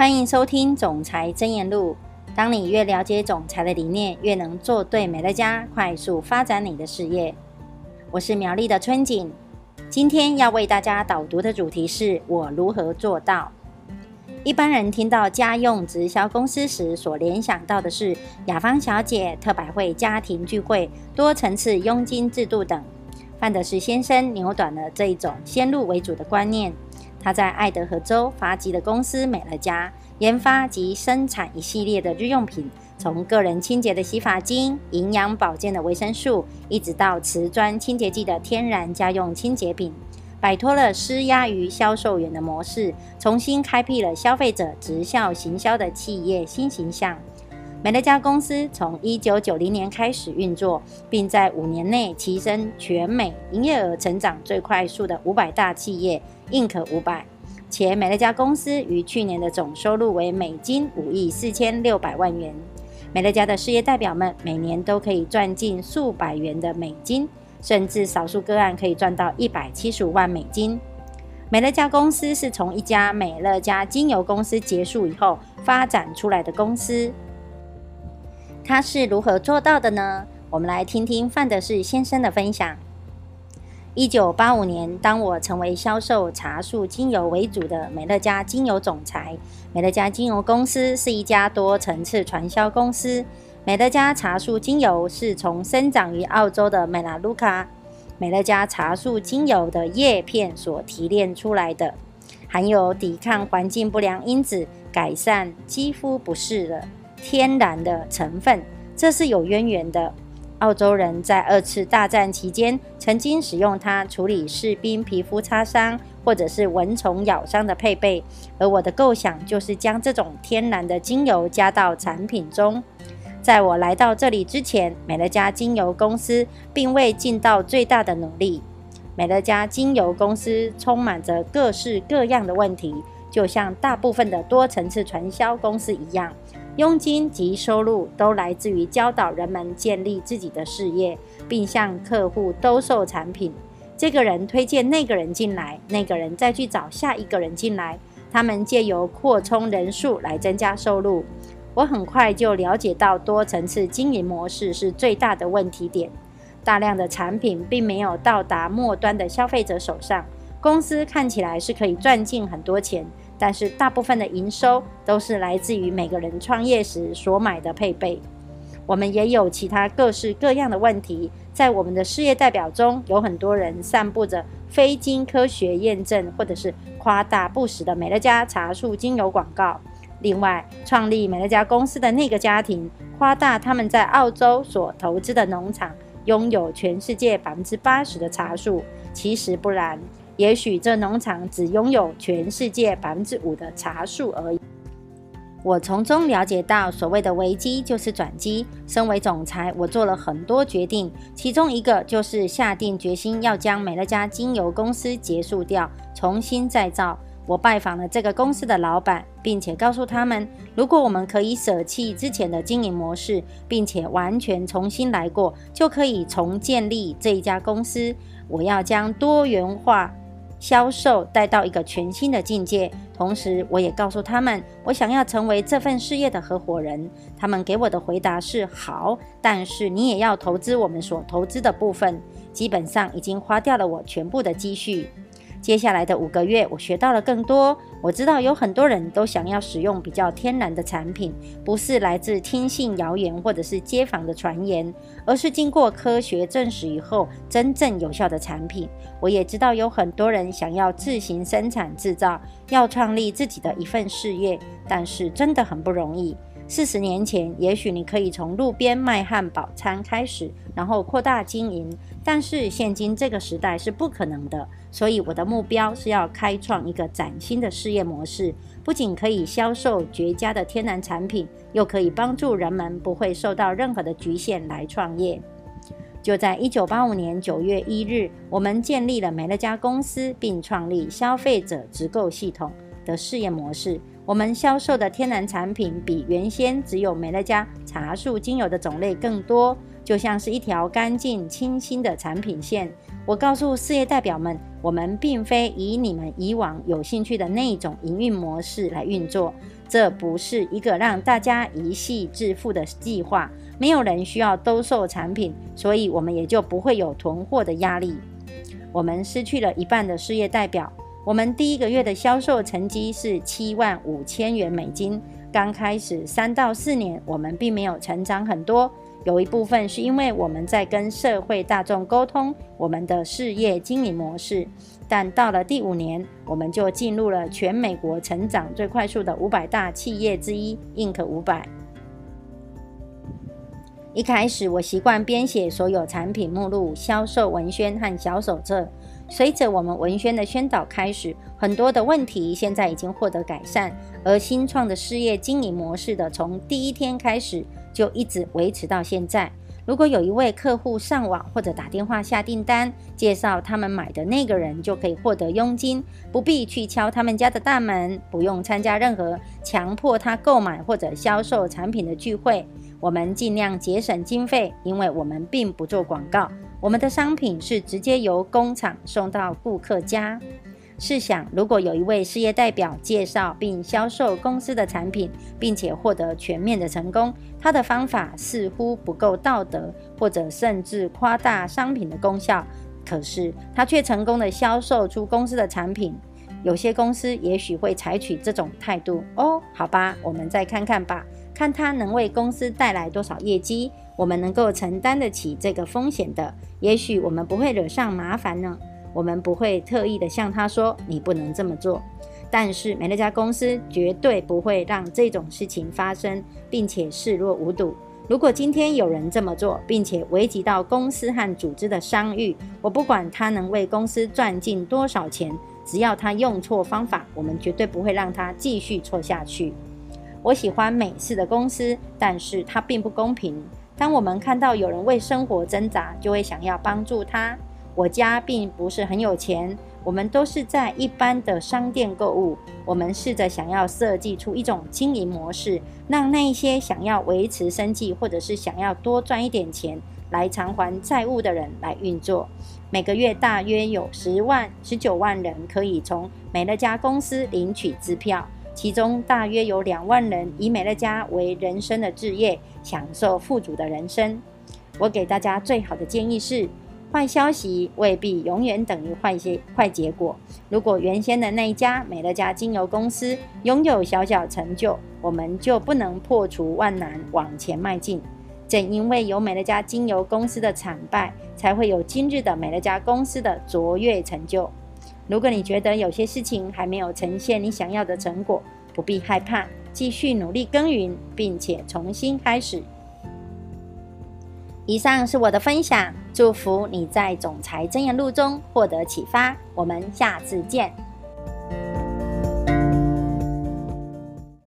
欢迎收听《总裁真言录》。当你越了解总裁的理念，越能做对美乐家，快速发展你的事业。我是苗栗的春景，今天要为大家导读的主题是我如何做到。一般人听到家用直销公司时，所联想到的是雅芳小姐、特百惠家庭聚会、多层次佣金制度等。范德士先生扭转了这一种先入为主的观念。他在爱德荷州发迹的公司美乐家，研发及生产一系列的日用品，从个人清洁的洗发精、营养保健的维生素，一直到瓷砖清洁剂的天然家用清洁品，摆脱了施压于销售员的模式，重新开辟了消费者直销行销的企业新形象。美乐家公司从一九九零年开始运作，并在五年内提升全美营业额成长最快速的五百大企业。印可五百，且美乐家公司于去年的总收入为美金五亿四千六百万元。美乐家的事业代表们每年都可以赚进数百元的美金，甚至少数个案可以赚到一百七十五万美金。美乐家公司是从一家美乐家精油公司结束以后发展出来的公司。它是如何做到的呢？我们来听听范德士先生的分享。一九八五年，当我成为销售茶树精油为主的美乐家精油总裁。美乐家精油公司是一家多层次传销公司。美乐家茶树精油是从生长于澳洲的美拉卢卡美乐家茶树精油的叶片所提炼出来的，含有抵抗环境不良因子、改善肌肤不适的天然的成分，这是有渊源的。澳洲人在二次大战期间曾经使用它处理士兵皮肤擦伤或者是蚊虫咬伤的配备，而我的构想就是将这种天然的精油加到产品中。在我来到这里之前，美乐家精油公司并未尽到最大的努力。美乐家精油公司充满着各式各样的问题，就像大部分的多层次传销公司一样。佣金及收入都来自于教导人们建立自己的事业，并向客户兜售产品。这个人推荐那个人进来，那个人再去找下一个人进来。他们借由扩充人数来增加收入。我很快就了解到多层次经营模式是最大的问题点。大量的产品并没有到达末端的消费者手上。公司看起来是可以赚进很多钱。但是大部分的营收都是来自于每个人创业时所买的配备。我们也有其他各式各样的问题，在我们的事业代表中，有很多人散布着非经科学验证或者是夸大不实的美乐家茶树精油广告。另外，创立美乐家公司的那个家庭夸大他们在澳洲所投资的农场拥有全世界百分之八十的茶树，其实不然。也许这农场只拥有全世界百分之五的茶树而已。我从中了解到，所谓的危机就是转机。身为总裁，我做了很多决定，其中一个就是下定决心要将美乐家精油公司结束掉，重新再造。我拜访了这个公司的老板，并且告诉他们，如果我们可以舍弃之前的经营模式，并且完全重新来过，就可以重建立这一家公司。我要将多元化。销售带到一个全新的境界，同时我也告诉他们，我想要成为这份事业的合伙人。他们给我的回答是：好，但是你也要投资我们所投资的部分。基本上已经花掉了我全部的积蓄。接下来的五个月，我学到了更多。我知道有很多人都想要使用比较天然的产品，不是来自听信谣言或者是街坊的传言，而是经过科学证实以后真正有效的产品。我也知道有很多人想要自行生产制造，要创立自己的一份事业，但是真的很不容易。四十年前，也许你可以从路边卖汉堡餐开始，然后扩大经营。但是现今这个时代是不可能的，所以我的目标是要开创一个崭新的事业模式，不仅可以销售绝佳的天然产品，又可以帮助人们不会受到任何的局限来创业。就在一九八五年九月一日，我们建立了美乐家公司，并创立消费者直购系统的事业模式。我们销售的天然产品比原先只有美乐家茶树精油的种类更多，就像是一条干净清新的产品线。我告诉事业代表们，我们并非以你们以往有兴趣的那种营运模式来运作。这不是一个让大家一夕致富的计划。没有人需要兜售产品，所以我们也就不会有囤货的压力。我们失去了一半的事业代表。我们第一个月的销售成绩是七万五千元美金。刚开始三到四年，我们并没有成长很多。有一部分是因为我们在跟社会大众沟通我们的事业经营模式。但到了第五年，我们就进入了全美国成长最快速的五百大企业之一 ——Inc. 五百。一开始，我习惯编写所有产品目录、销售文宣和小手册。随着我们文宣的宣导开始，很多的问题现在已经获得改善，而新创的事业经营模式的从第一天开始就一直维持到现在。如果有一位客户上网或者打电话下订单，介绍他们买的那个人就可以获得佣金，不必去敲他们家的大门，不用参加任何强迫他购买或者销售产品的聚会。我们尽量节省经费，因为我们并不做广告。我们的商品是直接由工厂送到顾客家。试想，如果有一位事业代表介绍并销售公司的产品，并且获得全面的成功，他的方法似乎不够道德，或者甚至夸大商品的功效。可是他却成功的销售出公司的产品。有些公司也许会采取这种态度。哦，好吧，我们再看看吧，看他能为公司带来多少业绩。我们能够承担得起这个风险的，也许我们不会惹上麻烦呢。我们不会特意的向他说你不能这么做，但是美乐家公司绝对不会让这种事情发生，并且视若无睹。如果今天有人这么做，并且危及到公司和组织的商誉，我不管他能为公司赚进多少钱，只要他用错方法，我们绝对不会让他继续错下去。我喜欢美式的公司，但是它并不公平。当我们看到有人为生活挣扎，就会想要帮助他。我家并不是很有钱，我们都是在一般的商店购物。我们试着想要设计出一种经营模式，让那些想要维持生计或者是想要多赚一点钱来偿还债务的人来运作。每个月大约有十万、十九万人可以从美乐家公司领取支票。其中大约有两万人以美乐家为人生的置业，享受富足的人生。我给大家最好的建议是：坏消息未必永远等于坏些坏结果。如果原先的那一家美乐家精油公司拥有小小成就，我们就不能破除万难往前迈进。正因为有美乐家精油公司的惨败，才会有今日的美乐家公司的卓越成就。如果你觉得有些事情还没有呈现你想要的成果，不必害怕，继续努力耕耘，并且重新开始。以上是我的分享，祝福你在总裁真言录中获得启发。我们下次见。